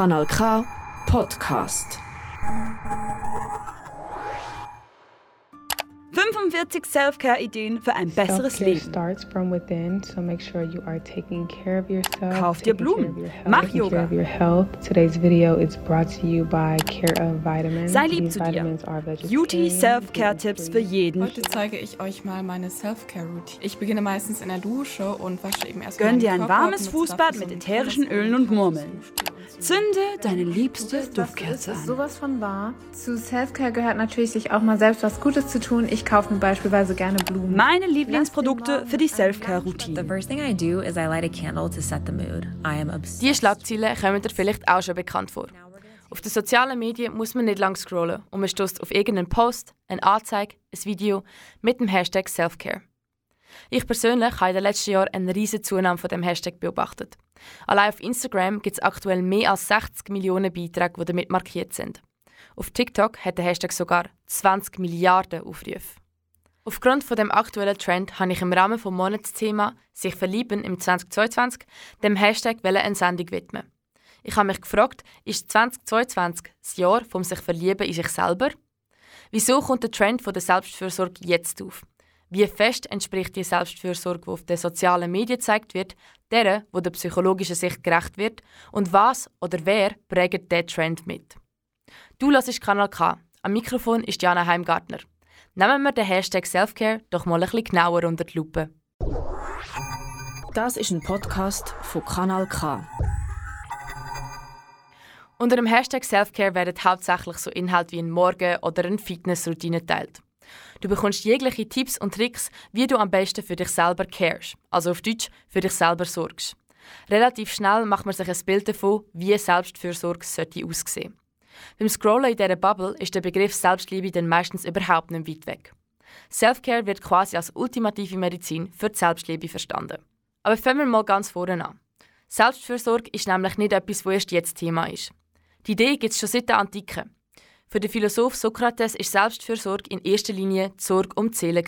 Kanal K Podcast. 45 Self-Care-Ideen für ein besseres Leben. starts from within, so make sure you are taking care of yourself. Kauf dir Blumen. of your health, Mach Yoga. Care of your health. Today's video is brought to you by Care of Vitamins. Sei lieb zu dir. vitamins are vegetarian, Beauty Self-Care-Tipps für jeden. Heute zeige ich euch mal meine Self-Care-Routine. Ich beginne meistens in der Dusche und wasche eben erst Gönn dir ein warmes Fußbad mit ätherischen Ölen und Murmeln. Zünde deine liebste Das Duftkerze ist an. sowas von wahr. Zu Selfcare gehört natürlich, sich auch mal selbst was Gutes zu tun. Ich kaufe mir beispielsweise gerne Blumen. Meine Lieblingsprodukte für die The Self-Care-Routine. first thing I do is I light a candle to set the mood. I am obsessed. Die Schlagzeilen kommen dir vielleicht auch schon bekannt vor. Auf den sozialen Medien muss man nicht lang scrollen und man stößt auf irgendeinen Post, eine Anzeige, ein Video mit dem Hashtag Selfcare. Ich persönlich habe in den letzten Jahren eine riesige Zunahme von dem Hashtag beobachtet. Allein auf Instagram gibt es aktuell mehr als 60 Millionen Beiträge, die damit markiert sind. Auf TikTok hat der Hashtag sogar 20 Milliarden Aufrufe. Aufgrund von dem aktuellen Trend habe ich im Rahmen vom Monatsthema «Sich verlieben» im 2022 dem Hashtag eine Sendung widmen. Ich habe mich gefragt, ist 2022 das Jahr vom sich verlieben in sich selber? Wieso kommt der Trend von der Selbstfürsorge jetzt auf? Wie fest entspricht die Selbstfürsorge, die auf den sozialen Medien gezeigt wird, der, wo der psychologischen Sicht gerecht wird? Und was oder wer prägt diesen Trend mit? Du hörst Kanal K. Am Mikrofon ist Jana Heimgartner. Nehmen wir den Hashtag Selfcare doch mal ein bisschen genauer unter die Lupe. Das ist ein Podcast von Kanal K. Unter dem Hashtag Selfcare werden hauptsächlich so Inhalte wie ein Morgen- oder eine Fitnessroutine geteilt. Du bekommst jegliche Tipps und Tricks, wie du am besten für dich selber carest, also auf Deutsch für dich selber sorgst. Relativ schnell macht man sich ein Bild davon, wie Selbstfürsorge sollte aussehen. Beim Scrollen in dieser Bubble ist der Begriff Selbstliebe dann meistens überhaupt nicht weit weg. Selfcare wird quasi als ultimative Medizin für die Selbstliebe verstanden. Aber fangen wir mal ganz vorne an. Selbstfürsorge ist nämlich nicht etwas, das erst jetzt Thema ist. Die Idee gibt es schon seit der Antike. Für den Philosoph Sokrates ist Selbstfürsorge in erster Linie die Sorge um die Seele.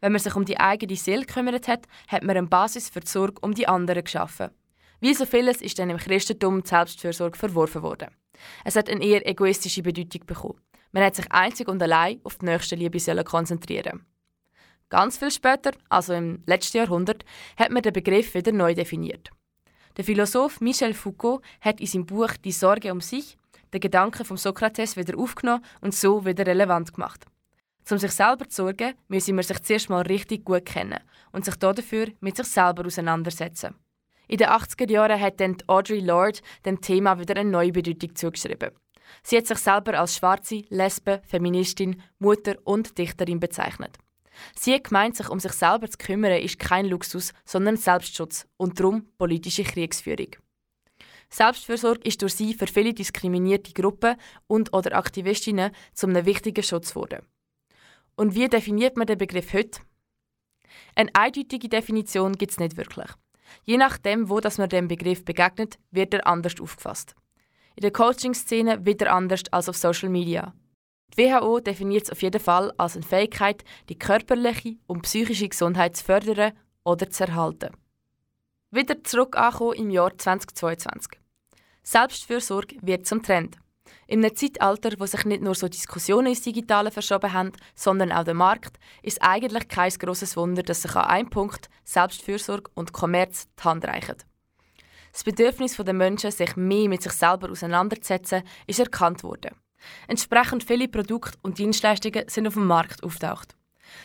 Wenn man sich um die eigene Seele gekümmert hat, hat man eine Basis für die Sorge um die anderen geschaffen. Wie so vieles ist dann im Christentum die Selbstfürsorge verworfen worden. Es hat eine eher egoistische Bedeutung bekommen. Man hat sich einzig und allein auf die Nächstenliebe sollen konzentrieren. Ganz viel später, also im letzten Jahrhundert, hat man den Begriff wieder neu definiert. Der Philosoph Michel Foucault hat in seinem Buch Die Sorge um sich den Gedanken von Sokrates wieder aufgenommen und so wieder relevant gemacht. Um sich selber zu sorgen, müssen wir sich zuerst mal richtig gut kennen und sich dafür mit sich selber auseinandersetzen. In den 80er Jahren hat dann Audre Lorde dem Thema wieder eine neue Bedeutung zugeschrieben. Sie hat sich selber als schwarze, Lesbe, Feministin, Mutter und Dichterin bezeichnet. Sie hat gemeint, sich um sich selber zu kümmern, ist kein Luxus, sondern Selbstschutz und darum politische Kriegsführung. Selbstfürsorge ist durch sie für viele diskriminierte Gruppen und oder Aktivistinnen zu einem wichtigen Schutz geworden. Und wie definiert man den Begriff heute? Eine eindeutige Definition gibt es nicht wirklich. Je nachdem, wo das man dem Begriff begegnet, wird er anders aufgefasst. In der Coaching-Szene wieder anders als auf Social Media. Die WHO definiert es auf jeden Fall als eine Fähigkeit, die körperliche und psychische Gesundheit zu fördern oder zu erhalten. Wieder zurück im Jahr 2022. Selbstfürsorge wird zum Trend. In einem Zeitalter, wo sich nicht nur so Diskussionen ins Digitale verschoben haben, sondern auch der Markt, ist eigentlich kein grosses Wunder, dass sich an einem Punkt Selbstfürsorge und Kommerz die Hand reichen. Das Bedürfnis der Menschen, sich mehr mit sich selber auseinanderzusetzen, ist erkannt worden. Entsprechend viele Produkte und Dienstleistungen sind auf dem Markt auftaucht.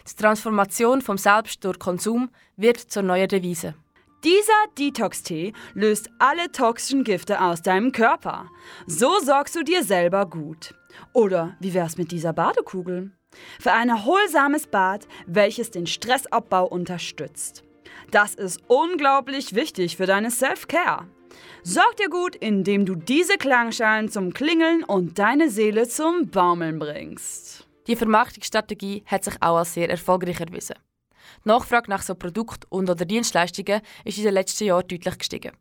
Die Transformation vom Selbst durch Konsum wird zur neuen Devise. Dieser Detox-Tee löst alle toxischen Gifte aus deinem Körper. So sorgst du dir selber gut. Oder wie wär's mit dieser Badekugel? Für ein erholsames Bad, welches den Stressabbau unterstützt. Das ist unglaublich wichtig für deine Self-Care. Sorg dir gut, indem du diese Klangschalen zum Klingeln und deine Seele zum Baumeln bringst. Die Vermarktungsstrategie hat sich auch als sehr erfolgreich erwiesen. Die Nachfrage nach so Produkten und oder Dienstleistungen ist in den letzten Jahren deutlich gestiegen.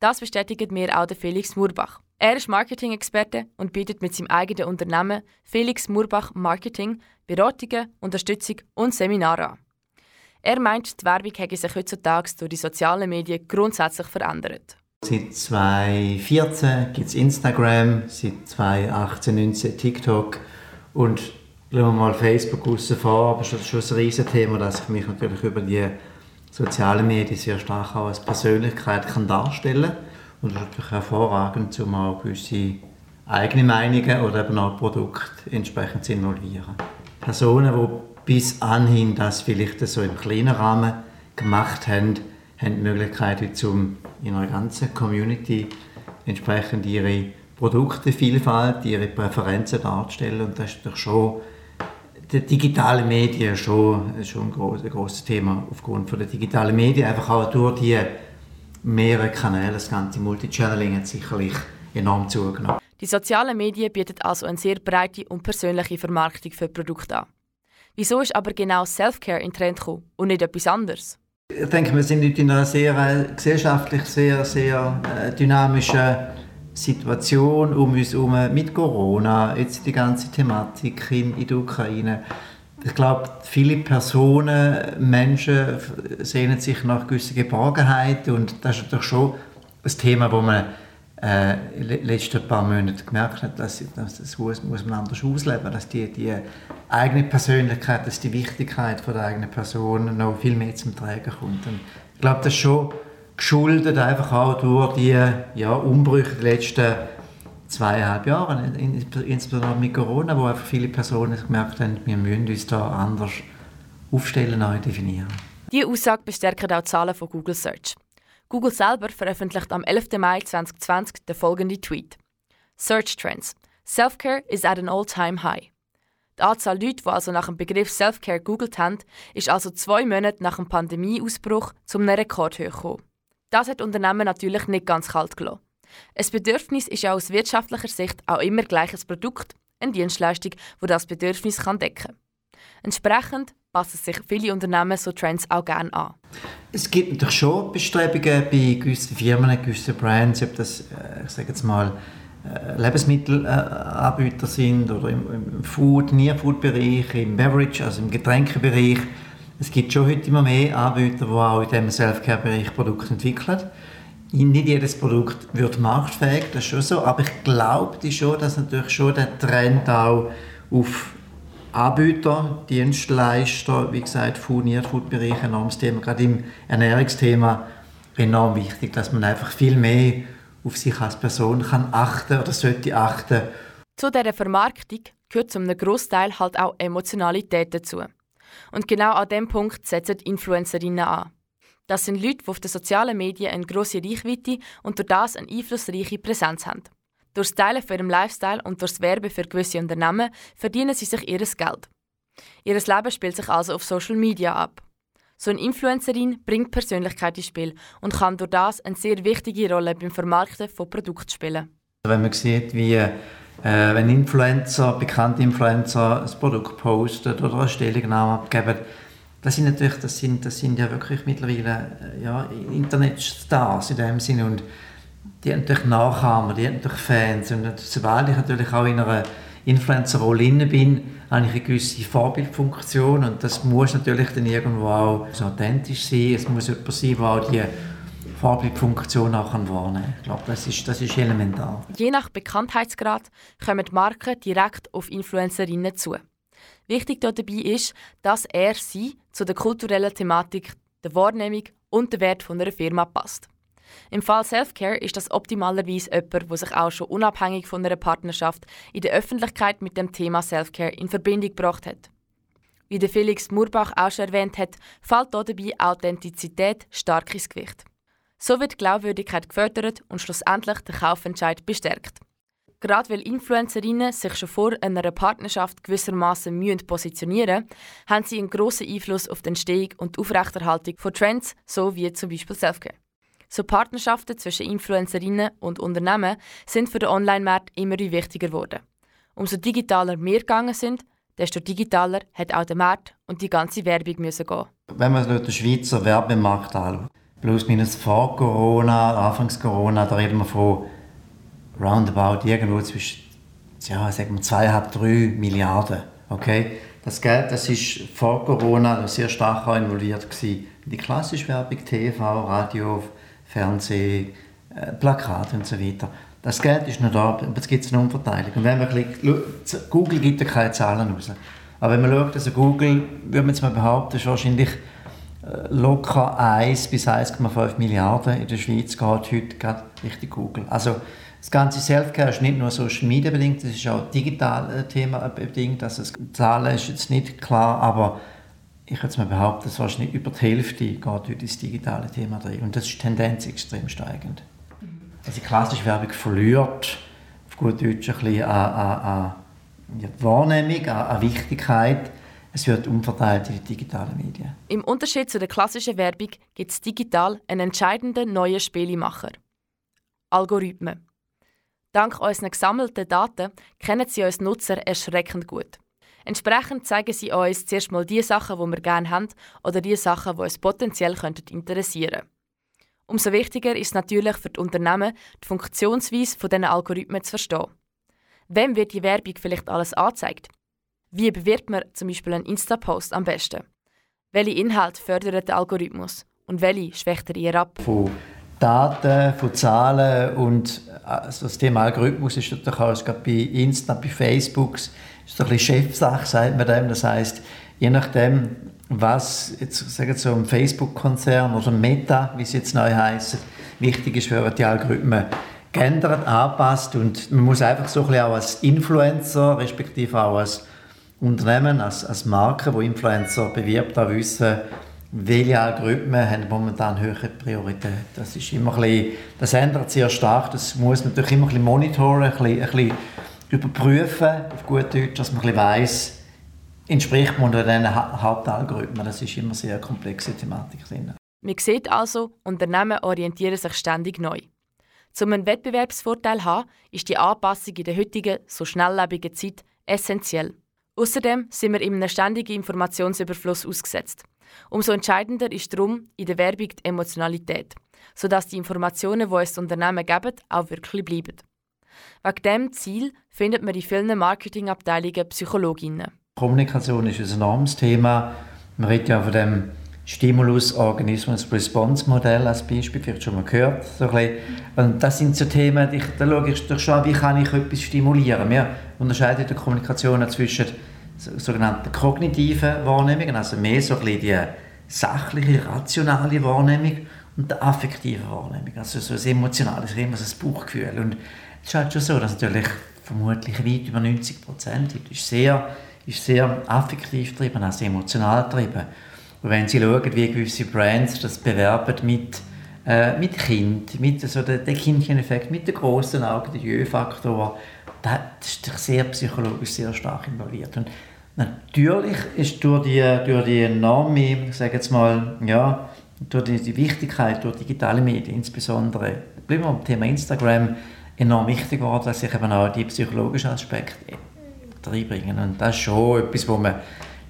Das bestätigt mir auch der Felix Murbach. Er ist Marketing-Experte und bietet mit seinem eigenen Unternehmen Felix Murbach Marketing Beratungen, Unterstützung und Seminare an. Er meint, die Werbung hätte sich heutzutage durch die sozialen Medien grundsätzlich verändert. Seit 2014 gibt es Instagram, seit 2018, 2019 TikTok und lassen wir mal Facebook außen vor, aber das ist schon ein riesen Thema, dass ich mich natürlich über die sozialen Medien sehr stark auch als Persönlichkeit kann darstellen kann. Und das ist natürlich hervorragend, um auch gewisse eigene Meinungen oder eben auch Produkte entsprechend zu involvieren. Personen, die bis anhin das vielleicht so im kleinen Rahmen gemacht haben, haben die Möglichkeit, zum in einer ganzen Community entsprechend ihre Produktevielfalt, ihre Präferenzen darzustellen. Und das ist doch schon die digitalen Medien schon, schon ein, groß, ein großes Thema aufgrund von der digitalen Medien. Einfach auch durch die mehreren Kanäle, das ganze Multichanneling hat sicherlich enorm zugenommen. Die sozialen Medien bieten also eine sehr breite und persönliche Vermarktung für Produkte an. Wieso ist aber genau Self-Care in Trend gekommen und nicht etwas anderes? Ich denke, wir sind heute in einer sehr äh, gesellschaftlich sehr, sehr äh, dynamischen Situation um uns herum mit Corona, jetzt die ganze Thematik in, der Ukraine. Ich glaube, viele Personen, Menschen sehnen sich nach gewisser Geborgenheit und das ist natürlich schon ein Thema, wo man äh, letzten paar Monate gemerkt hat, dass, dass das muss, muss man anders ausleben, dass die, die eigene Persönlichkeit, dass die Wichtigkeit von der eigenen Person noch viel mehr zum Tragen kommt. Und ich glaube, das ist schon geschuldet einfach auch durch die ja, Umbrüche der letzten zweieinhalb Jahre, insbesondere mit Corona, wo einfach viele Personen gemerkt haben, wir müssen uns da anders aufstellen, neu definieren. Diese Aussage bestärken auch die Zahlen von Google Search. Google selber veröffentlicht am 11. Mai 2020 den folgenden Tweet. Search Trends. Self-Care is at an all-time high. Die Anzahl Leute, die also nach dem Begriff Self-Care googelt haben, ist also zwei Monate nach dem Pandemieausbruch zum einem Rekord gekommen. Das hat Unternehmen natürlich nicht ganz kalt gelassen. Ein Bedürfnis ist ja aus wirtschaftlicher Sicht auch immer gleich ein Produkt, eine Dienstleistung, wo das Bedürfnis kann decken. Entsprechend passen sich viele Unternehmen so Trends auch gerne an. Es gibt natürlich schon Bestrebungen bei gewissen Firmen, gewissen Brands, ob das, äh, ich sage jetzt mal, äh, Lebensmittelanbieter sind oder im, Food, Near-Food-Bereich, im Beverage, also im Getränkebereich. Es gibt schon heute immer mehr Anbieter, die auch in diesem Self-Care-Bereich Produkte entwickeln. Nicht jedes Produkt wird marktfähig, das ist schon so, aber ich glaube schon, dass natürlich schon der Trend auch auf Anbieter, Dienstleister, wie gesagt, Food, Near-Food-Bereich, enormes Thema, gerade im Ernährungsthema enorm wichtig, dass man einfach viel mehr auf sich als Person kann achten oder sollte achten. Zu dieser Vermarktung gehört zum Großteil halt auch Emotionalität dazu. Und genau an dem Punkt setzen Influencerinnen an. Das sind Leute, die auf den sozialen Medien eine grosse Reichweite und durch das eine einflussreiche Präsenz haben. Durch das Teilen von ihrem Lifestyle und durch das Werben für gewisse Unternehmen verdienen sie sich ihr Geld. Ihr Leben spielt sich also auf Social Media ab. So eine Influencerin bringt Persönlichkeit ins Spiel und kann durch das eine sehr wichtige Rolle beim Vermarkten von Produkten spielen. Wenn man sieht, wie äh, wenn Influencer, bekannte Influencer ein Produkt posten oder eine Stellungnahme abgeben, das sind natürlich, das sind, das sind ja wirklich mittlerweile äh, ja, Internetstars in dem Sinne und die haben natürlich Nachahmer, die haben natürlich Fans und sobald ich natürlich auch in einer Influencer-Rolle bin, habe ich eine gewisse Vorbildfunktion und das muss natürlich dann irgendwo auch so authentisch sein. Es muss jemand sein, der auch die Vorbildfunktion auch wahrnehmen kann. Ich glaube, das ist, das ist elementar. Je nach Bekanntheitsgrad kommen die Marken direkt auf Influencerinnen zu. Wichtig dabei ist, dass er sie zu der kulturellen Thematik, der Wahrnehmung und der Wert einer Firma passt. Im Fall Selfcare ist das optimalerweise jemand, der sich auch schon unabhängig von einer Partnerschaft in der Öffentlichkeit mit dem Thema Selfcare in Verbindung gebracht hat. Wie der Felix Murbach auch schon erwähnt hat, fällt dabei Authentizität stark ins Gewicht. So wird Glaubwürdigkeit gefördert und schlussendlich der Kaufentscheid bestärkt. Gerade weil Influencerinnen sich schon vor einer Partnerschaft gewissermaßen positionieren haben sie einen grossen Einfluss auf die Entstehung und die Aufrechterhaltung von Trends, so wie zum Beispiel Selfcare. So Partnerschaften zwischen Influencerinnen und Unternehmen sind für den Online-Markt immer wichtiger geworden. Umso digitaler wir gegangen sind, desto digitaler hat auch der Markt und die ganze Werbung müssen gehen. Wenn man den Schweizer Werbemarkt anschaut, plus minus vor Corona, Anfangs Corona, da reden wir von roundabout irgendwo zwischen ja, sagen wir 2,5, 3 Milliarden. Okay? Das Geld das ist vor Corona sehr stark involviert in die klassische Werbung, TV, Radio, Fernsehen, äh, Plakate und so weiter. Das Geld ist noch da, aber es gibt eine Umverteilung. Und wenn man bisschen, Google gibt ja keine Zahlen raus. Aber wenn man schaut, also Google, würde man jetzt mal behaupten, ist wahrscheinlich locker 1 bis 1,5 Milliarden in der Schweiz geht heute gerade Richtung Google. Also das ganze Selfcare ist nicht nur Social Media bedingt, das ist auch digital äh, Thema bedingt. Also das Zahlen ist jetzt nicht klar, aber ich würde mal behaupten, dass wahrscheinlich über die Hälfte geht heute ins digitale Thema drin. Und das ist die Tendenz extrem steigend. Also die klassische Werbung verliert auf gut Deutsch ein bisschen an, an, an Wahrnehmung, an, an Wichtigkeit. Es wird umverteilt in die digitalen Medien. Im Unterschied zu der klassischen Werbung gibt es digital einen entscheidenden neuen Spielemacher. Algorithmen. Dank unseren gesammelten Daten kennen sie uns Nutzer erschreckend gut. Entsprechend zeigen sie uns zuerst mal die Sachen, die wir gerne haben oder die Sachen, die uns potenziell interessieren könnten. Umso wichtiger ist es natürlich für die Unternehmen, die Funktionsweise von diesen Algorithmen zu verstehen. Wem wird die Werbung vielleicht alles angezeigt? Wie bewirbt man zum Beispiel einen Insta-Post am besten? Welche Inhalte fördert der Algorithmus und welche schwächt er eher ab? Von Daten, von Zahlen und also das Thema Algorithmus ist natürlich auch gerade bei Insta, bei Facebook, ist ein bisschen Chefsache, sagt man dem. Das heißt, je nachdem, was jetzt sagen so ein Facebook-Konzern oder Meta, wie es jetzt neu heißt, wichtig ist, werden die Algorithmen geändert, angepasst und man muss einfach so ein bisschen auch als Influencer, respektive auch als Unternehmen, als, als Marke, wo Influencer bewirbt, auch wissen, welche Algorithmen haben momentan höhere Priorität. Das ist immer ein bisschen, das ändert sehr stark, das muss man natürlich immer ein bisschen monitoren, ein bisschen, ein bisschen überprüfen, auf gut Deutsch, dass man ein weiss, entspricht man diesen Hauptalgorithmen. Das ist immer eine sehr komplexe Thematik drin. Man sieht also, Unternehmen orientieren sich ständig neu. Um einen Wettbewerbsvorteil zu haben, ist die Anpassung in der heutigen, so schnelllebigen Zeit essentiell. Außerdem sind wir in einem ständigen Informationsüberfluss ausgesetzt. Umso entscheidender ist darum in der Werbung die Emotionalität, sodass die Informationen, die das Unternehmen geben, auch wirklich bleiben. Wegen diesem Ziel findet man in vielen Marketingabteilungen Psychologinnen. Kommunikation ist ein enormes Thema. Man redet ja von dem Stimulus-Organismus-Response-Modell als Beispiel, vielleicht schon mal gehört. So Und das sind so Themen, ich, da schaue ich doch schon, wie kann ich etwas stimulieren. Wir unterscheiden in der Kommunikation zwischen sogenannten kognitiven Wahrnehmungen, also mehr so ein bisschen die sachliche, rationale Wahrnehmung und der affektive Wahrnehmung, also so das Emotionale, das ist immer so das Bauchgefühl. Und es ist halt schon so, dass natürlich vermutlich weit über 90 Prozent ist sehr, ist sehr affektiv getrieben, also emotional getrieben. Wenn Sie schauen, wie gewisse Brands das bewerben mit, äh, mit Kind, mit so der, der Kindcheneffekt, mit den grossen Augen, der Jö-Faktor, das ist sehr psychologisch sehr stark involviert. Und natürlich ist durch die, durch die enorme, sage jetzt mal, ja, durch die, die Wichtigkeit durch digitale Medien, insbesondere, bleiben wir beim Thema Instagram, enorm wichtig geworden, dass sich eben auch die psychologischen Aspekte reinbringen. Und das ist schon etwas, was man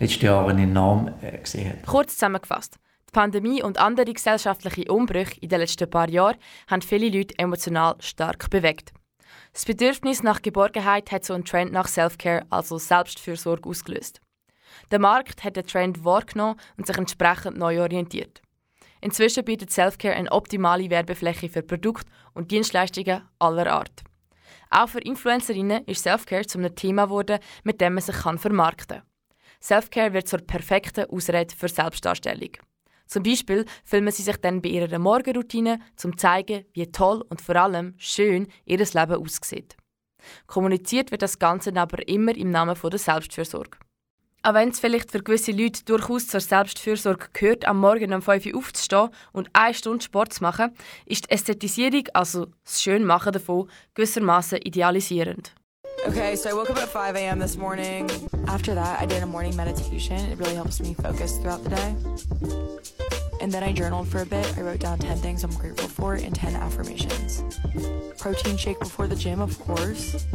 letzten Jahren enorm äh, gesehen hat. Kurz zusammengefasst. Die Pandemie und andere gesellschaftliche Umbrüche in den letzten paar Jahren haben viele Leute emotional stark bewegt. Das Bedürfnis nach Geborgenheit hat so einen Trend nach Self-Care, also Selbstfürsorge, ausgelöst. Der Markt hat den Trend wahrgenommen und sich entsprechend neu orientiert. Inzwischen bietet Selfcare eine optimale Werbefläche für Produkte und Dienstleistungen aller Art. Auch für Influencerinnen ist Selfcare zu einem Thema geworden, mit dem man sich vermarkten kann. Selfcare wird zur perfekten Ausrede für Selbstdarstellung. Zum Beispiel filmen sie sich dann bei ihrer Morgenroutine, um zu zeigen, wie toll und vor allem schön ihr Leben aussieht. Kommuniziert wird das Ganze aber immer im Namen der Selbstfürsorge. Auch wenn es vielleicht für gewisse Leute durchaus zur Selbstfürsorge gehört, am Morgen um 5 Uhr aufzustehen und eine Stunde Sport zu machen, ist die Ästhetisierung, also das Schönmachen davon, gewissermaßen idealisierend. Okay, so I woke up at 5 a.m. this morning. After that, I did a morning meditation. It really helps me focus throughout the day. And then I journaled for a bit. I wrote down 10 things I'm grateful for and 10 affirmations. Protein shake before the gym, of course.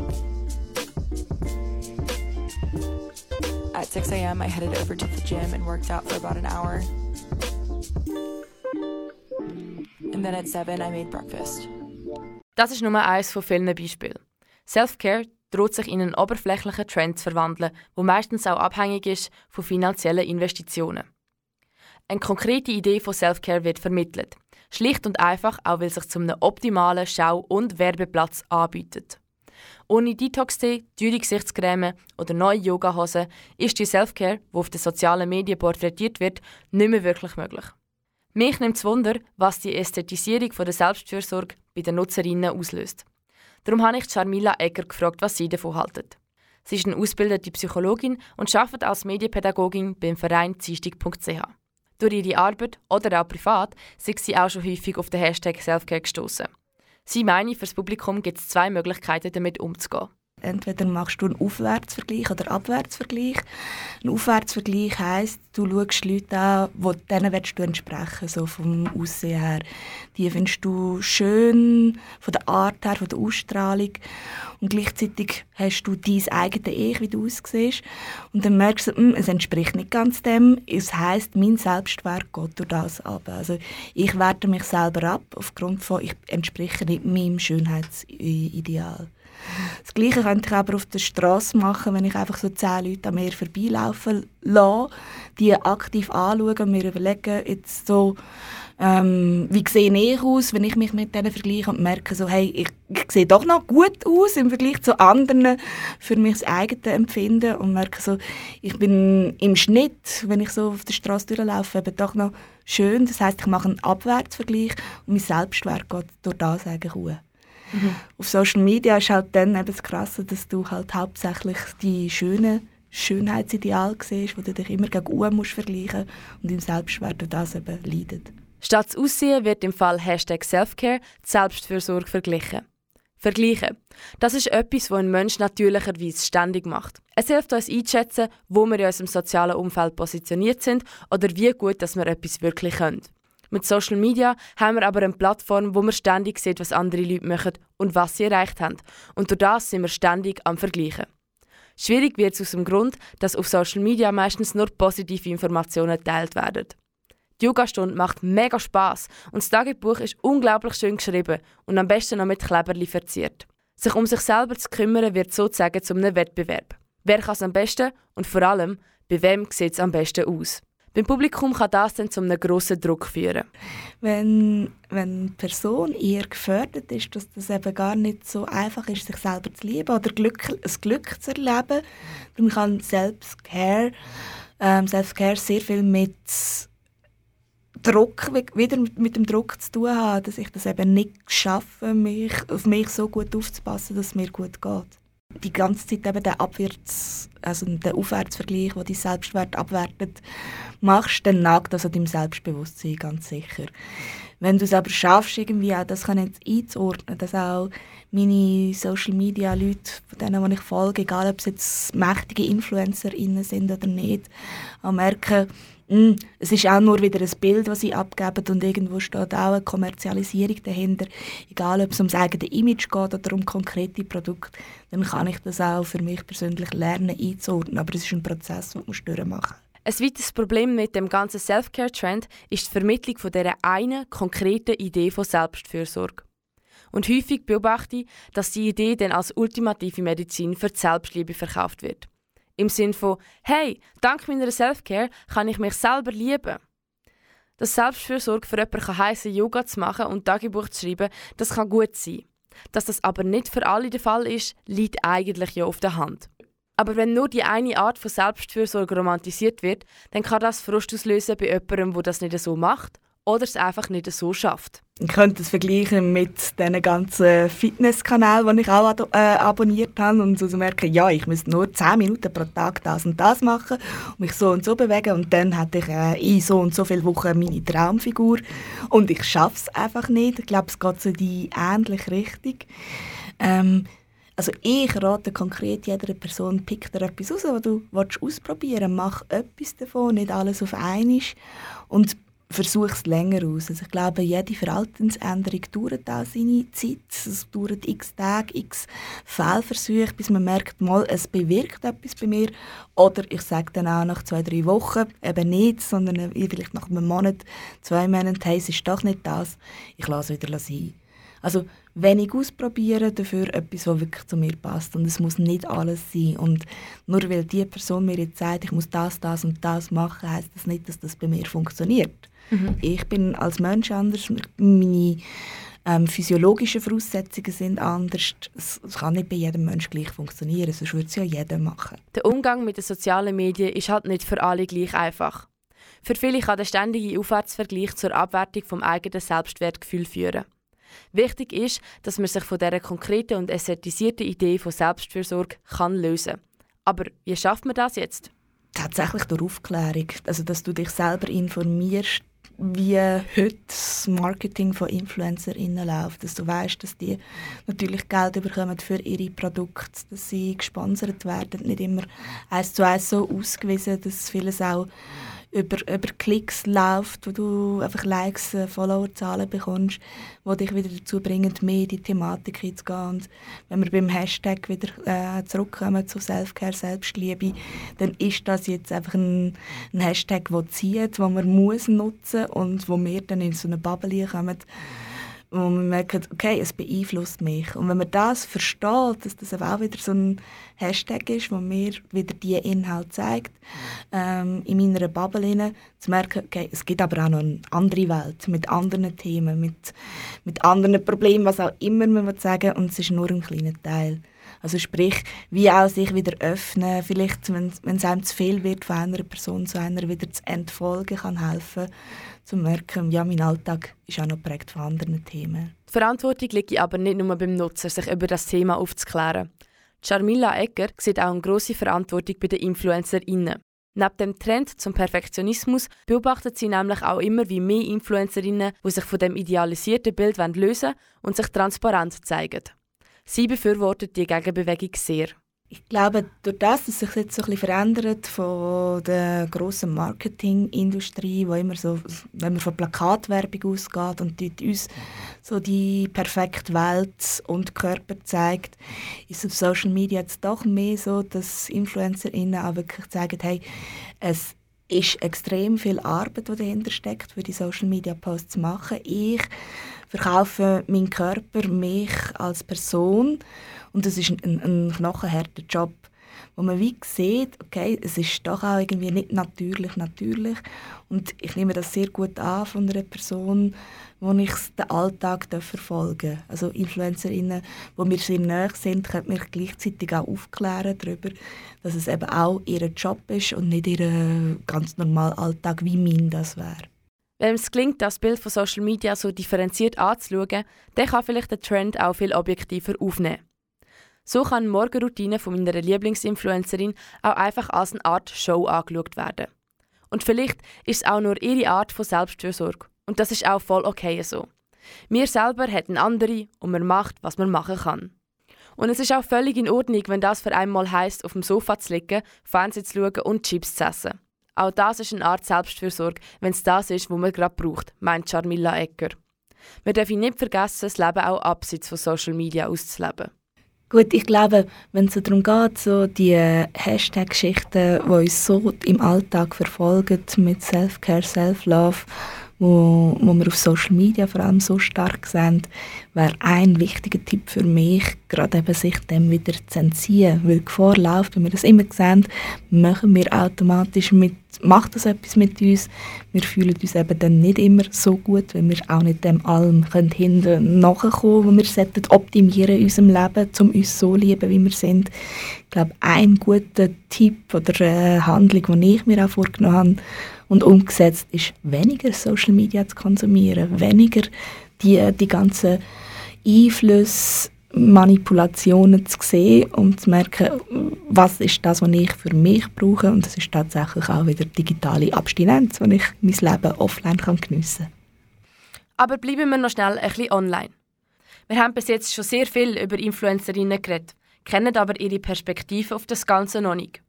At 6 a.m., I headed over to the gym and worked out for about an hour. And then at 7, I made breakfast. Das ist nur eines von vielen Beispielen. Self-Care droht sich in einen oberflächlichen Trend zu verwandeln, wo meistens auch abhängig ist von finanziellen Investitionen. Eine konkrete Idee von Self-Care wird vermittelt. Schlicht und einfach auch, weil sich zum einem optimalen Schau- und Werbeplatz anbietet. Ohne Detox-Tee, teure Gesichtscreme oder neue Yogahosen ist die Selfcare, die auf den sozialen Medien porträtiert wird, nicht mehr wirklich möglich. Mich nimmt es Wunder, was die Ästhetisierung der Selbstfürsorge bei den Nutzerinnen auslöst. Darum habe ich Charmila Egger gefragt, was sie davon halten. Sie ist eine ausgebildete Psychologin und arbeitet als Medienpädagogin beim Verein Ziestig.ch. Durch ihre Arbeit oder auch privat sind sie auch schon häufig auf den Hashtag Selfcare gestoßen. Sie meine, für das Publikum gibt es zwei Möglichkeiten, damit umzugehen. Entweder machst du einen Aufwärtsvergleich oder einen Abwärtsvergleich. Ein Aufwärtsvergleich heisst, du schaust Leute an, denen du entsprechen, so vom Aussehen her. Die findest du schön, von der Art her, von der Ausstrahlung. Und gleichzeitig hast du dein eigenes Ich, wie du aussiehst. Und dann merkst du, hm, es entspricht nicht ganz dem. Es heisst, mein Selbstwert geht durch das ab. Also ich werte mich selber ab, aufgrund von, ich entspreche nicht meinem Schönheitsideal. Das Gleiche könnte ich aber auf der Straße machen, wenn ich einfach so zehn Leute an mir vorbeilaufen lasse, die aktiv anschauen und mir überlegen, jetzt so, ähm, wie sehe ich aus, wenn ich mich mit denen vergleiche und merke, so, hey, ich, ich sehe doch noch gut aus im Vergleich zu anderen für mich das eigene Empfinden und merke so, ich bin im Schnitt, wenn ich so auf der Straße durchlaufe, eben doch noch schön. Das heißt, ich mache einen Abwärtsvergleich und mein Selbstwert geht durch das eigentlich hoch. Mhm. Auf Social Media ist halt dann eben das Krasse, dass du halt hauptsächlich die schönen Schönheitsideale siehst, wo du dich immer gegen Uhr musst vergleichen und im Selbstwert durch das eben leidet. Statt das Aussehen wird im Fall Hashtag Selfcare die Selbstfürsorge verglichen. Vergleichen. Das ist etwas, was ein Mensch natürlicherweise ständig macht. Es hilft uns einzuschätzen, wo wir in unserem sozialen Umfeld positioniert sind oder wie gut dass wir etwas wirklich können. Mit Social Media haben wir aber eine Plattform, wo man ständig sieht, was andere Leute machen und was sie erreicht haben. Und durch das sind wir ständig am Vergleichen. Schwierig wird es aus dem Grund, dass auf Social Media meistens nur positive Informationen geteilt werden. Die Yogastunde macht mega Spaß und das Tagebuch ist unglaublich schön geschrieben und am besten noch mit Kleberli verziert. Sich um sich selber zu kümmern wird sozusagen zu einem Wettbewerb. Wer kann es am besten und vor allem, bei wem sieht es am besten aus? Beim Publikum kann das dann zu einem grossen Druck führen. Wenn, wenn eine Person eher gefördert ist, dass das eben gar nicht so einfach ist, sich selber zu lieben oder Glück, ein Glück zu erleben, dann kann Self-Care ähm, Self sehr viel mit Druck, wieder mit dem Druck zu tun haben, dass ich das eben nicht schaffe, mich, auf mich so gut aufzupassen, dass es mir gut geht die ganze Zeit eben den Abwärts, also den Aufwärtsvergleich, der dein Selbstwert abwertet, machst, dann nagt das an deinem Selbstbewusstsein ganz sicher. Wenn du es aber schaffst, irgendwie auch das einzuordnen, dass auch meine Social Media Leute, von denen die ich folge, egal ob es jetzt mächtige InfluencerInnen sind oder nicht, auch merken, Mm, es ist auch nur wieder ein Bild, das sie abgeben und irgendwo steht auch eine Kommerzialisierung dahinter. Egal, ob es ums eigene Image geht oder um konkrete Produkte, dann kann ich das auch für mich persönlich lernen einzuordnen. Aber es ist ein Prozess, den du durchmachen Ein weiteres Problem mit dem ganzen Self-Care-Trend ist die Vermittlung von dieser einen konkreten Idee von Selbstfürsorge. Und häufig beobachte ich, dass die Idee dann als ultimative Medizin für die Selbstliebe verkauft wird. Im Sinne von, hey, dank meiner Selfcare kann ich mich selber lieben. Dass Selbstfürsorge für jemanden heissen, Yoga zu machen und Tagebuch zu schreiben, das kann gut sein. Dass das aber nicht für alle der Fall ist, liegt eigentlich ja auf der Hand. Aber wenn nur die eine Art von Selbstfürsorge romantisiert wird, dann kann das Frust auslösen bei jemandem, der das nicht so macht oder es einfach nicht so schafft. Ich könnte es vergleichen mit den ganzen Fitnesskanälen, die ich auch äh, abonniert habe und so merken, ja, ich muss nur 10 Minuten pro Tag das und das machen und mich so und so bewegen und dann hätte ich äh, in so und so vielen Wochen meine Traumfigur und ich schaffe es einfach nicht. Ich glaube, es geht so die ähnliche Richtung. Ähm, also ich rate konkret jeder Person, pick dir etwas aus, was du ausprobieren willst. Mach etwas davon, nicht alles auf einmal. Und versuche es länger aus. Also ich glaube, jede Verhaltensänderung dauert auch seine Zeit. Es dauert x Tage, x Fehlversuche, bis man merkt, mal, es bewirkt etwas bei mir. Oder ich sage dann auch nach zwei, drei Wochen eben nicht, sondern vielleicht nach einem Monat, zwei Monaten, hey, es ist doch nicht das. Ich lasse es wieder sein. Also wenig ausprobieren, dafür etwas, was wirklich zu mir passt. Und es muss nicht alles sein. Und nur weil die Person mir jetzt sagt, ich muss das, das und das machen, heißt das nicht, dass das bei mir funktioniert. Mhm. Ich bin als Mensch anders. Meine ähm, physiologischen Voraussetzungen sind anders. Es, es kann nicht bei jedem Menschen gleich funktionieren, sonst würde es ja jeder machen. Der Umgang mit den sozialen Medien ist halt nicht für alle gleich einfach. Für viele kann der ständige Aufwärtsvergleich zur Abwertung vom eigenen Selbstwertgefühl führen. Wichtig ist, dass man sich von dieser konkreten und ästhetisierten Idee von Selbstfürsorge kann lösen Aber wie schafft man das jetzt? Tatsächlich durch Aufklärung. Also, dass du dich selber informierst, wie heute das Marketing von InfluencerInnen läuft. Dass du weißt, dass die natürlich Geld bekommen für ihre Produkte, dass sie gesponsert werden, nicht immer eins zu eins so ausgewiesen, dass vieles auch über, über Klicks läuft, wo du einfach Likes, äh, Followerzahlen bekommst, die dich wieder dazu bringen, mehr in die Thematik einzugehen. Und wenn wir beim Hashtag wieder äh, zurückkommen zu Selfcare, Selbstliebe, dann ist das jetzt einfach ein, ein Hashtag, der zieht, den man muss nutzen und wo wir dann in so eine Bubble kommen, wo man merkt, okay, es beeinflusst mich. Und wenn man das versteht, dass das auch wieder so ein Hashtag ist, wo mir wieder die Inhalt zeigt, ähm, in meiner Bubble zu merken, okay, es gibt aber auch noch eine andere Welt mit anderen Themen, mit, mit anderen Problemen, was auch immer man sagen und es ist nur ein kleiner Teil. Also sprich, wie auch sich wieder öffnen, vielleicht, wenn es einem zu viel wird von einer Person zu einer, wieder zu entfolgen kann helfen zu merken, ja, mein Alltag ist auch noch geprägt von anderen Themen. Die Verantwortung liegt aber nicht nur beim Nutzer, sich über das Thema aufzuklären. Charmilla Egger sieht auch eine grosse Verantwortung bei den InfluencerInnen. Neben dem Trend zum Perfektionismus beobachtet sie nämlich auch immer wie mehr Influencerinnen, die sich von dem idealisierten Bild lösen und sich transparent zeigen. Sie befürwortet die Gegenbewegung sehr. Ich glaube, durch das, dass sich jetzt so ein bisschen verändert von der grossen Marketingindustrie, wo immer so, wenn man von Plakatwerbung ausgeht und dort uns so die perfekte Welt und Körper zeigt, ist auf Social Media jetzt doch mehr so, dass InfluencerInnen auch wirklich sagen, hey, es ist extrem viel Arbeit, die dahinter steckt, für die Social Media Posts zu machen. Ich verkaufe meinen Körper, mich als Person und das ist ein, ein, knochenharter Job, wo man wie sieht, okay, es ist doch auch irgendwie nicht natürlich, natürlich. Und ich nehme das sehr gut an von einer Person, wo ich den Alltag verfolgen darf. Also InfluencerInnen, die mir sehr nahe sind, können mich gleichzeitig auch aufklären darüber, dass es eben auch ihr Job ist und nicht ihr ganz normaler Alltag, wie mein das wäre. Wenn es gelingt, das Bild von Social Media so differenziert anzuschauen, dann kann vielleicht der Trend auch viel objektiver aufnehmen. So kann die Morgenroutine von meiner Lieblingsinfluencerin auch einfach als eine Art Show angeschaut werden. Und vielleicht ist es auch nur ihre Art von Selbstfürsorge. Und das ist auch voll okay so. Wir selber hätten andere und man macht, was man machen kann. Und es ist auch völlig in Ordnung, wenn das für einmal heißt, auf dem Sofa zu liegen, Fernsehen zu schauen und Chips zu essen. Auch das ist eine Art Selbstfürsorge, wenn es das ist, was man gerade braucht, meint Charmilla Ecker. Wir dürfen nicht vergessen, das Leben auch abseits von Social Media auszuleben. Gut, ich glaube, wenn es darum geht, so die Hashtag-Geschichten, die uns so im Alltag verfolgen, mit Self-Care, Self-Love, wo, wo wir auf Social Media vor allem so stark sind, wäre ein wichtiger Tipp für mich, gerade eben sich dem wieder zu entziehen. Weil die Gefahr läuft, wenn wir das immer sehen, machen wir automatisch mit, macht das etwas mit uns. Wir fühlen uns eben dann nicht immer so gut, wenn wir auch nicht dem allem hinten nachkommen, was wir sollten optimieren in unserem Leben, um uns so zu lieben, wie wir sind. Ich glaube, ein guter Tipp oder eine Handlung, die ich mir auch vorgenommen habe, und umgesetzt ist, weniger Social Media zu konsumieren, weniger die, die ganzen Einflüsse, Manipulationen zu sehen und zu merken, was ist das, was ich für mich brauche und das ist tatsächlich auch wieder digitale Abstinenz, wo ich mein Leben offline kann geniessen kann. Aber bleiben wir noch schnell ein bisschen online. Wir haben bis jetzt schon sehr viel über Influencerinnen geredet, kennen aber ihre Perspektive auf das Ganze noch nicht.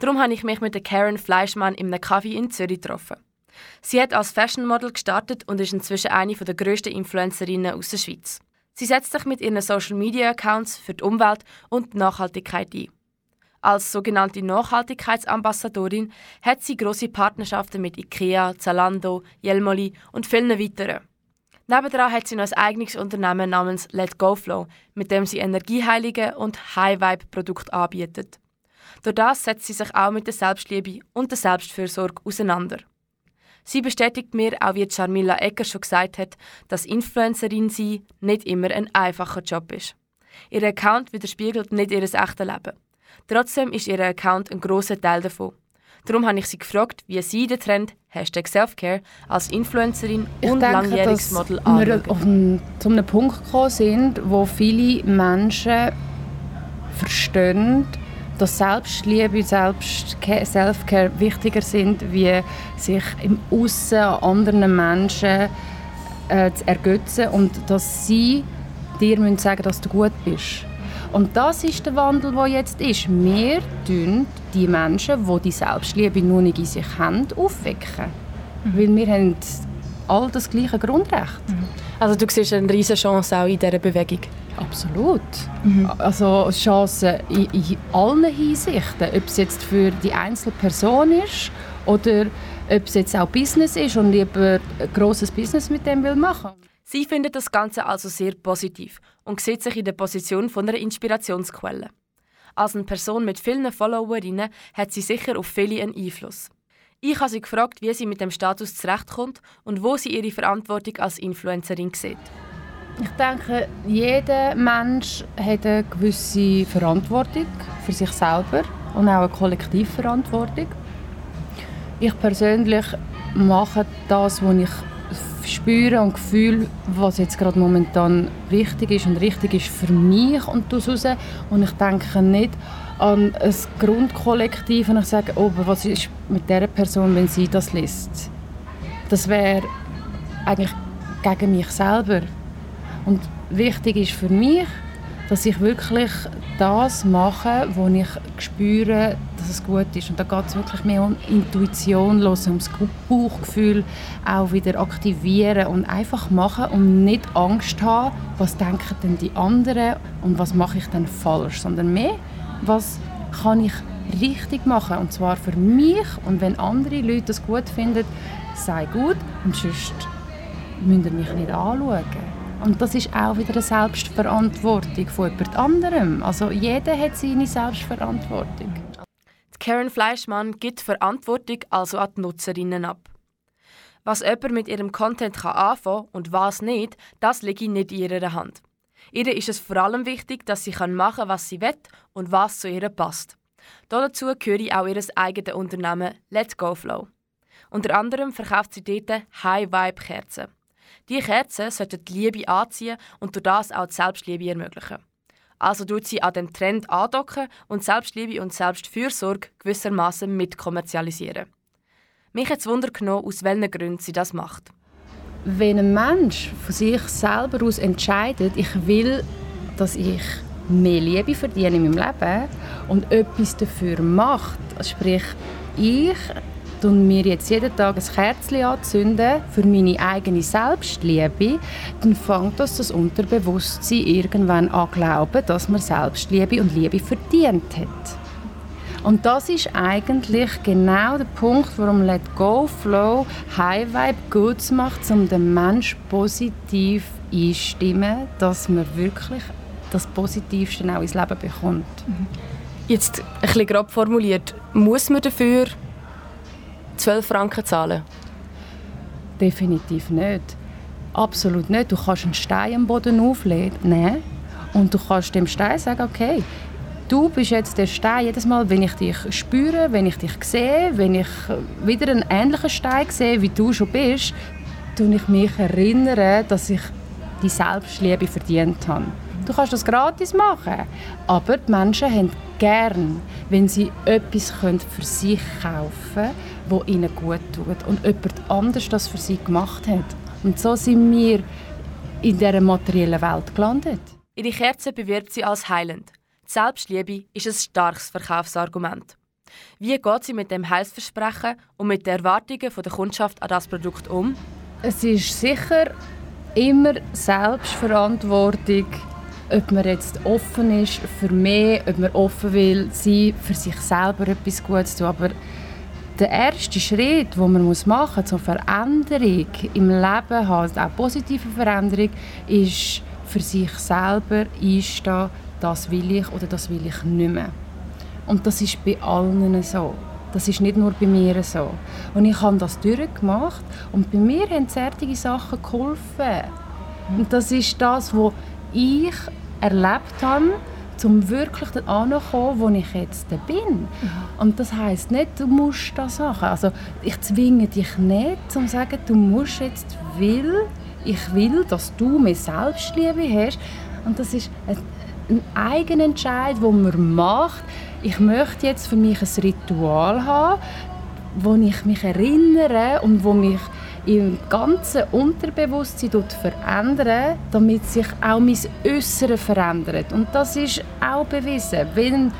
Darum habe ich mich mit der Karen Fleischmann in einem Kaffee in Zürich getroffen. Sie hat als Fashion Model gestartet und ist inzwischen eine der grössten Influencerinnen aus der Schweiz. Sie setzt sich mit ihren Social Media Accounts für die Umwelt und die Nachhaltigkeit ein. Als sogenannte Nachhaltigkeitsambassadorin hat sie große Partnerschaften mit IKEA, Zalando, Jelmoli und vielen weiteren. Nebenan hat sie noch ein eigenes Unternehmen namens Let Go Flow, mit dem sie energieheilige und High-Vibe-Produkte anbietet. Durch das setzt sie sich auch mit der Selbstliebe und der Selbstfürsorge auseinander. Sie bestätigt mir, auch wie Charmilla Ecker schon gesagt hat, dass Influencerin sein nicht immer ein einfacher Job ist. Ihr Account widerspiegelt nicht ihr echtes Leben. Trotzdem ist ihr Account ein großer Teil davon. Darum habe ich sie gefragt, wie sie den Trend Hashtag Selfcare als Influencerin ich und denke, langjähriges dass Model wir anschauen. auf einen, zu einem Punkt gekommen sind, wo viele Menschen verstehen, dass Selbstliebe, Selbst Selfcare wichtiger sind, wie sich im Aussen an anderen Menschen äh, zu ergötzen und dass sie dir müssen sagen dass du gut bist. Und das ist der Wandel, der jetzt ist. Wir tun die Menschen, die die Selbstliebe nur nicht in sich haben, aufwecken. Weil wir haben all das gleiche Grundrecht. Also du siehst eine riesige Chance auch in dieser Bewegung? Absolut. Also Chancen in, in allen Hinsichten. Ob es jetzt für die einzelne Person ist oder ob es jetzt auch Business ist und lieber ein grosses Business mit dem will machen Sie findet das Ganze also sehr positiv und sieht sich in der Position von einer Inspirationsquelle. Als eine Person mit vielen Followerinnen hat sie sicher auf viele einen Einfluss. Ich habe sie gefragt, wie sie mit dem Status zurechtkommt und wo sie ihre Verantwortung als Influencerin sieht. Ich denke, jeder Mensch hat eine gewisse Verantwortung für sich selber und auch eine Kollektivverantwortung. Ich persönlich mache das, was ich spüre und fühle, was jetzt gerade momentan richtig ist und richtig ist für mich und das raus. Und ich denke nicht an ein Grundkollektiv und ich sage, oh, was ist mit der Person, wenn sie das liest? Das wäre eigentlich gegen mich selber. Und wichtig ist für mich, dass ich wirklich das mache, wo ich spüre, dass es gut ist. Und da geht es wirklich mehr um Intuition, hören, um das Bauchgefühl auch wieder aktivieren und einfach machen und nicht Angst haben, was denken denn die anderen und was mache ich denn falsch, sondern mehr, was kann ich richtig machen und zwar für mich und wenn andere Leute das gut finden, sei gut und sonst müsst ihr mich nicht anschauen. Und das ist auch wieder eine Selbstverantwortung von jemand anderem. Also jeder hat seine Selbstverantwortung. Karen Fleischmann gibt Verantwortung also an die Nutzerinnen ab. Was jemand mit ihrem Content kann anfangen und was nicht, das liegt nicht in ihrer Hand. Ihr ist es vor allem wichtig, dass sie machen kann, was sie will und was zu ihr passt. Dazu gehört auch ihr eigenes Unternehmen Let's Go Flow. Unter anderem verkauft sie dort High-Vibe-Kerzen. Diese Kerzen sollten die Liebe anziehen und durch das auch die Selbstliebe ermöglichen. Also tut sie an den Trend andocken und Selbstliebe und Selbstfürsorge gewissermaßen mitkommerzialisieren. Mich hat es Wunder genommen, aus welchen Gründen sie das macht. Wenn ein Mensch von sich selber aus entscheidet, ich will, dass ich mehr Liebe verdiene in meinem Leben und etwas dafür macht, sprich ich und mir jetzt jeden Tag ein Kerzchen anzünden für meine eigene Selbstliebe, dann fängt das das Unterbewusstsein irgendwann an glauben, dass man Selbstliebe und Liebe verdient hat. Und das ist eigentlich genau der Punkt, warum Let Go Flow High Vibe Goods macht, um den Menschen positiv einstimmen, dass man wirklich das Positivste auch ins Leben bekommt. Jetzt ein bisschen grob formuliert, muss man dafür 12 Franken zahlen? Definitiv nicht. Absolut nicht. Du kannst einen Stein am Boden aufnehmen und du kannst dem Stein sagen, okay, du bist jetzt der Stein. Jedes Mal, wenn ich dich spüre, wenn ich dich sehe, wenn ich wieder einen ähnlichen Stein sehe, wie du schon bist, tue ich mich erinnern, dass ich die Selbstliebe verdient habe. Du kannst das gratis machen, aber die Menschen haben gern, wenn sie etwas für sich kaufen können, das ihnen gut tut und jemand anders das für sie gemacht hat. Und so sind wir in dieser materiellen Welt gelandet. Ihre Kerze bewirbt sie als heilend. Selbstliebe ist ein starkes Verkaufsargument. Wie geht sie mit dem Heilsversprechen und mit den Erwartungen der Kundschaft an das Produkt um? Es ist sicher immer Selbstverantwortung, ob man jetzt offen ist für mehr, ob man offen will sein, für sich selber etwas Gutes zu tun. Aber der erste Schritt, den man machen muss zur Veränderung im Leben also auch positive Veränderung, ist für sich selber einstehen, das will ich oder das will ich nicht mehr. Und das ist bei allen so. Das ist nicht nur bei mir so. Und ich habe das durchgemacht und bei mir haben solche Sachen geholfen. Und das ist das, was ich erlebt habe, um wirklich anzukommen, wo ich jetzt bin. Und das heißt nicht, du musst das machen. Also ich zwinge dich nicht, um zu sagen, du musst jetzt will, ich will, dass du mehr Selbstliebe hast. Und das ist ein, eigener Entscheid, den man macht. Ich möchte jetzt für mich ein Ritual haben, wo ich mich erinnere und wo mich im ganzen Unterbewusstsein verändern, damit sich auch mein Äußeres verändert. Und das ist auch bewiesen. Wenn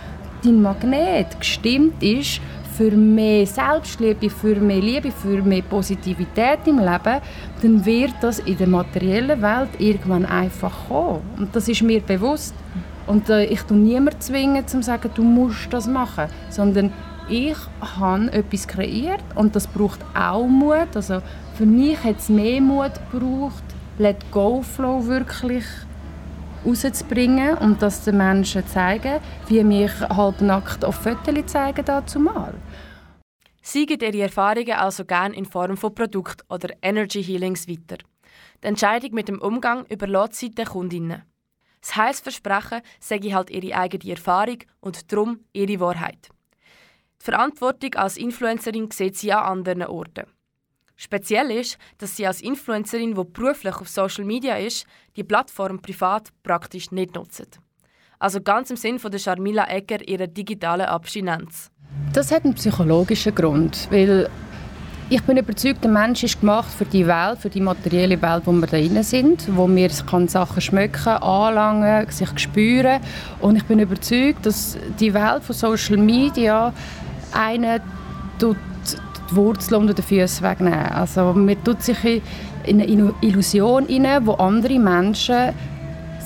dein Magnet gestimmt ist für mehr Selbstliebe, für mehr Liebe, für mehr Positivität im Leben, dann wird das in der materiellen Welt irgendwann einfach kommen. Und das ist mir bewusst. Und äh, ich zwinge niemanden zwingen, zu sagen, du musst das machen, sondern ich habe etwas kreiert und das braucht auch Mut. Also für mich hat es mehr Mut gebraucht, Let Go Flow wirklich rauszubringen und das den Menschen zeigen, wie mich halbnackt auf Fotos zeigen dazu mal. Sie ihre Erfahrungen also gerne in Form von Produkt oder Energy Healings weiter. Die Entscheidung mit dem Umgang überlässt sie den Kundinnen. Das Heilsversprechen sage halt ihre eigene Erfahrung und darum ihre Wahrheit. Die Verantwortung als Influencerin sieht sie an anderen Orten. Speziell ist, dass sie als Influencerin, die beruflich auf Social Media ist, die Plattform privat praktisch nicht nutzt. Also ganz im Sinn von der Charmila Egger ihrer digitalen Abstinenz. Das hat einen psychologischen Grund, weil ich bin überzeugt, der Mensch ist gemacht für die Welt, für die materielle Welt, wo wir drin sind, wo wir Sachen schmecken, anlangen, sich spüren. Und ich bin überzeugt, dass die Welt von Social Media einen die Wurzel unter den Füßen wegnehmen. Also man tut sich in eine Illusion hinein, wo andere Menschen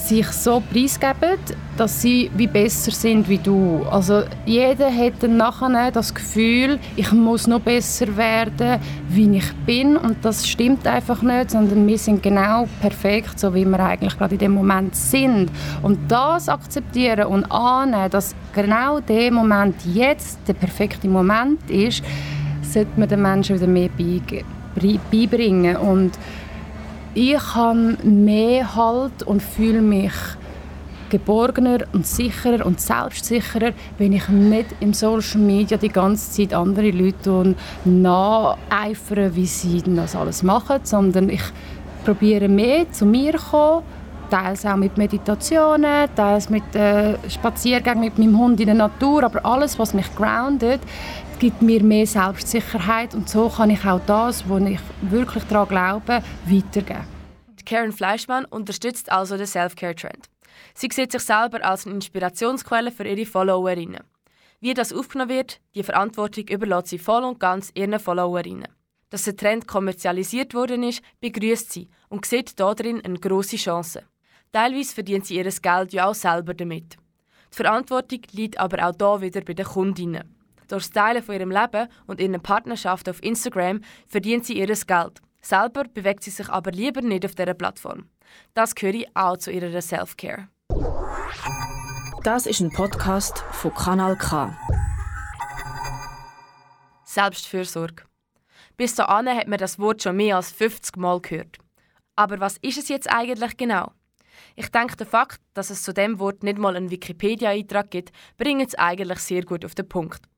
sich so preisgeben, dass sie wie besser sind wie du. Also jeder hat dann nachher das Gefühl, ich muss noch besser werden, wie ich bin und das stimmt einfach nicht, sondern wir sind genau perfekt, so wie wir eigentlich gerade in dem Moment sind. Und das akzeptieren und annehmen, dass genau der Moment jetzt der perfekte Moment ist, sollte man den Menschen wieder mehr beibringen und ich habe mehr Halt und fühle mich geborgener und sicherer und selbstsicherer, wenn ich nicht im Social Media die ganze Zeit andere Leute nacheifere, wie sie das alles machen, sondern ich probiere mehr zu mir zu kommen, teils auch mit Meditationen, teils mit äh, Spaziergängen mit meinem Hund in der Natur, aber alles, was mich groundet, gibt mir mehr Selbstsicherheit und so kann ich auch das, wo ich wirklich daran glaube, weitergeben. Karen Fleischmann unterstützt also den Self-Care-Trend. Sie sieht sich selber als eine Inspirationsquelle für ihre Followerinnen. Wie das aufgenommen wird, die Verantwortung überlässt sie voll und ganz ihren Followerinnen. Dass der Trend kommerzialisiert worden ist, begrüßt sie und sieht darin eine grosse Chance. Teilweise verdient sie ihr Geld ja auch selber damit. Die Verantwortung liegt aber auch hier wieder bei den Kundinnen. Durch das Teilen von ihrem Leben und ihren Partnerschaften auf Instagram verdient sie ihr Geld. Selber bewegt sie sich aber lieber nicht auf dieser Plattform. Das gehört auch zu ihrer Self-Care. Das ist ein Podcast von Kanal K. Selbstfürsorge. Bis dahin hat man das Wort schon mehr als 50 Mal gehört. Aber was ist es jetzt eigentlich genau? Ich denke, der Fakt, dass es zu dem Wort nicht mal einen Wikipedia-Eintrag gibt, bringt es eigentlich sehr gut auf den Punkt.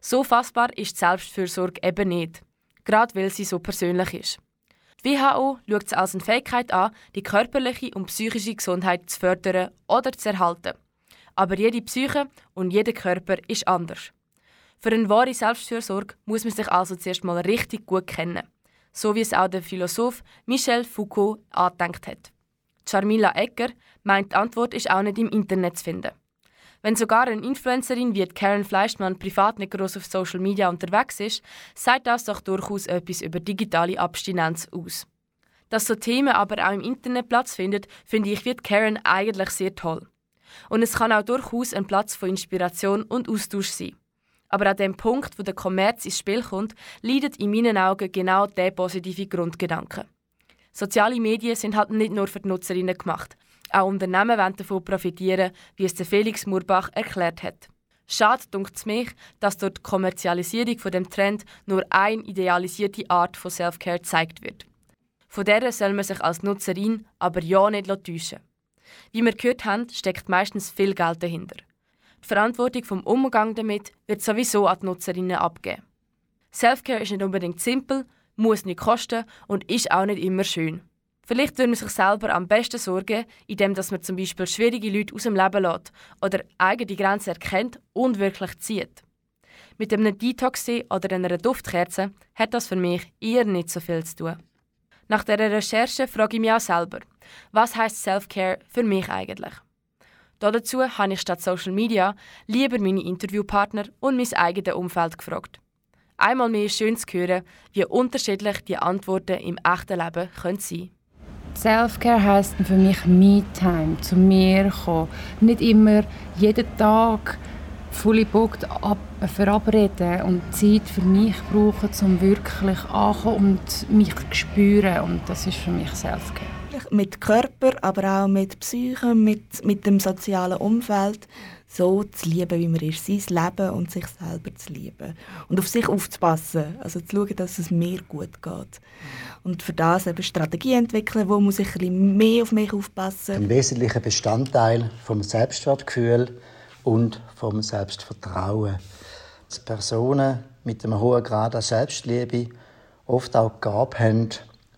So fassbar ist die Selbstfürsorge eben nicht, gerade weil sie so persönlich ist. Die WHO schaut es als eine Fähigkeit an, die körperliche und psychische Gesundheit zu fördern oder zu erhalten. Aber jede Psyche und jeder Körper ist anders. Für eine wahre Selbstfürsorge muss man sich also zuerst mal richtig gut kennen, so wie es auch der Philosoph Michel Foucault angedenkt hat. Charmila Egger meint, die Antwort ist auch nicht im Internet zu finden. Wenn sogar eine Influencerin wie Karen Fleischmann privat nicht groß auf Social Media unterwegs ist, sagt das doch durchaus etwas über digitale Abstinenz aus. Dass so Themen aber auch im Internet Platz finden, finde ich wie Karen eigentlich sehr toll. Und es kann auch durchaus ein Platz von Inspiration und Austausch sein. Aber an dem Punkt, wo der Kommerz ins Spiel kommt, leidet in meinen Augen genau der positive Grundgedanke. Soziale Medien sind halt nicht nur für die Nutzerinnen gemacht. Auch Unternehmen wollen davon profitieren, wie es Felix Murbach erklärt hat. Schade dunkt es mich, dass durch die Kommerzialisierung von dem Trend nur eine idealisierte Art von Selfcare gezeigt wird. Von der soll man sich als Nutzerin aber ja nicht täuschen. Wie wir gehört haben, steckt meistens viel Geld dahinter. Die Verantwortung vom Umgang damit wird sowieso an die Nutzerinnen abgeben. Selfcare ist nicht unbedingt simpel, muss nicht kosten und ist auch nicht immer schön. Vielleicht würde man sich selber am besten sorgen, indem man zum Beispiel schwierige Leute aus dem Leben lässt oder eigene Grenzen erkennt und wirklich zieht. Mit einem detox oder einer Duftkerze hat das für mich eher nicht so viel zu tun. Nach der Recherche frage ich mich auch selber, was heißt Self-Care für mich eigentlich? Dazu habe ich statt Social Media lieber meine Interviewpartner und mein eigenes Umfeld gefragt. Einmal mehr schön zu hören, wie unterschiedlich die Antworten im echten Leben können sein Self-Care heisst für mich Me-Time, zu mir kommen. Nicht immer jeden Tag fully booked ab, verabreden und Zeit für mich brauchen, um wirklich anzukommen und mich zu spüren. Und das ist für mich Self-Care mit Körper, aber auch mit Psyche, mit, mit dem sozialen Umfeld so zu lieben, wie man ist, sein Leben und sich selber zu lieben und auf sich aufzupassen, also zu schauen, dass es mir gut geht. Und für das eben Strategie entwickeln, wo muss ich ein bisschen mehr auf mich aufpassen. Ein wesentlicher Bestandteil vom Selbstwertgefühl und vom Selbstvertrauen. Dass Personen mit einem hohen Grad an Selbstliebe oft auch die Gabe haben,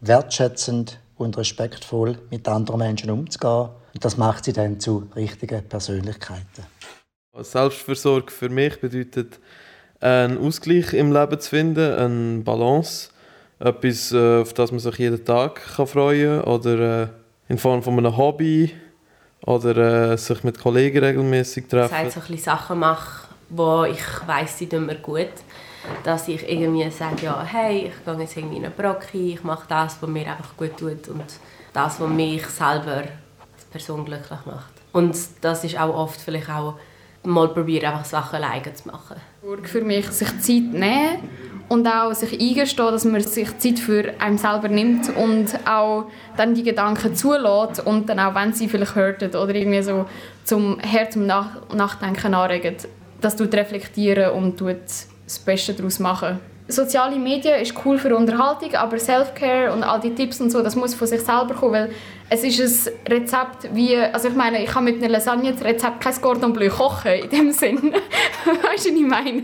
wertschätzend und respektvoll mit anderen Menschen umzugehen. Und das macht sie dann zu richtigen Persönlichkeiten. Selbstversorgung für mich bedeutet, einen Ausgleich im Leben zu finden, eine Balance, etwas, äh, auf das man sich jeden Tag kann freuen kann oder äh, in Form von einem Hobby oder äh, sich mit Kollegen regelmäßig treffen. Das heißt, so ein bisschen Sachen mache, wo ich weiß, sie tun mir gut dass ich irgendwie sage, ja, hey, ich gehe jetzt irgendwie in eine Brocki, ich mache das, was mir einfach gut tut und das, was mich selber Person glücklich macht. Und das ist auch oft vielleicht auch mal probieren, einfach Sachen alleine zu machen. Für mich sich Zeit nehmen und auch sich eingestehen, dass man sich Zeit für einen selber nimmt und auch dann die Gedanken zulässt und dann auch, wenn sie vielleicht hörten oder irgendwie so zum Herz zum Nach Nachdenken anregen, das tut reflektieren und das Beste daraus machen. Soziale Medien ist cool für Unterhaltung, aber Self-Care und all die Tipps und so, das muss von sich selber kommen, weil es ist ein Rezept wie, also ich meine, ich kann mit einer Lasagne das Rezept kein Cordon Bleu kochen, in dem Sinn. weißt du, was ich meine?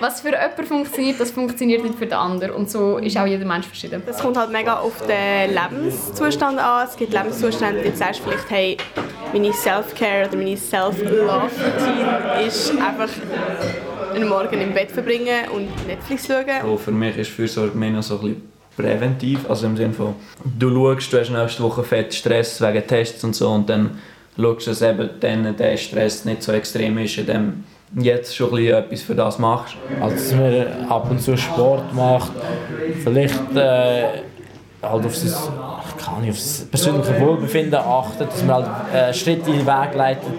Was für jemanden funktioniert, das funktioniert nicht für den anderen und so ist auch jeder Mensch verschieden. Das kommt halt mega auf den Lebenszustand an. Es gibt Lebenszustände, die sagst vielleicht, hey, meine Self-Care oder meine Self-Love-Routine ist einfach einen Morgen im Bett verbringen und Netflix schauen. Oh, für mich ist Fürsorge mehr noch so ein bisschen präventiv, also im Sinne von, du schaust, du hast nächste Woche fett Stress wegen Tests und so und dann schaust du, dass eben dann der Stress nicht so extrem ist, indem jetzt schon ein etwas für das machst. Also dass man ab und zu Sport macht, vielleicht äh, halt auf sein, kann nicht, auf sein persönliches Wohlbefinden achtet, dass man halt äh, Schritte in den Weg leitet,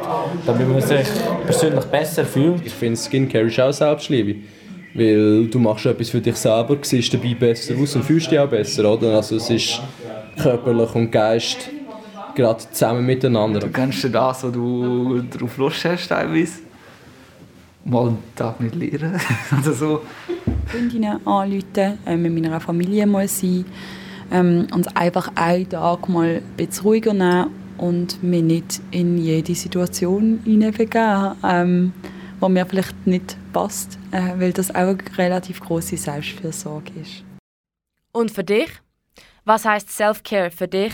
damit man sich persönlich besser fühlt. Ich finde Skincare ist auch Selbstliebe. Weil du machst etwas für dich selber, siehst dabei besser aus und fühlst dich auch besser. Oder? Also es ist körperlich und Geist gerade zusammen miteinander. Du kennst du das, wo du darauf Lust hast teilweise? Mal einen Tag nicht lernen oder so. Freundinnen anrufen, äh, mit meiner Familie mal sein ähm, und einfach einen Tag mal ein bisschen ruhiger nehmen und mich nicht in jede Situation hineinbegeben, ähm, die mir vielleicht nicht passt, äh, weil das auch eine relativ große Selbstfürsorge ist. Und für dich? Was heißt Self-Care für dich?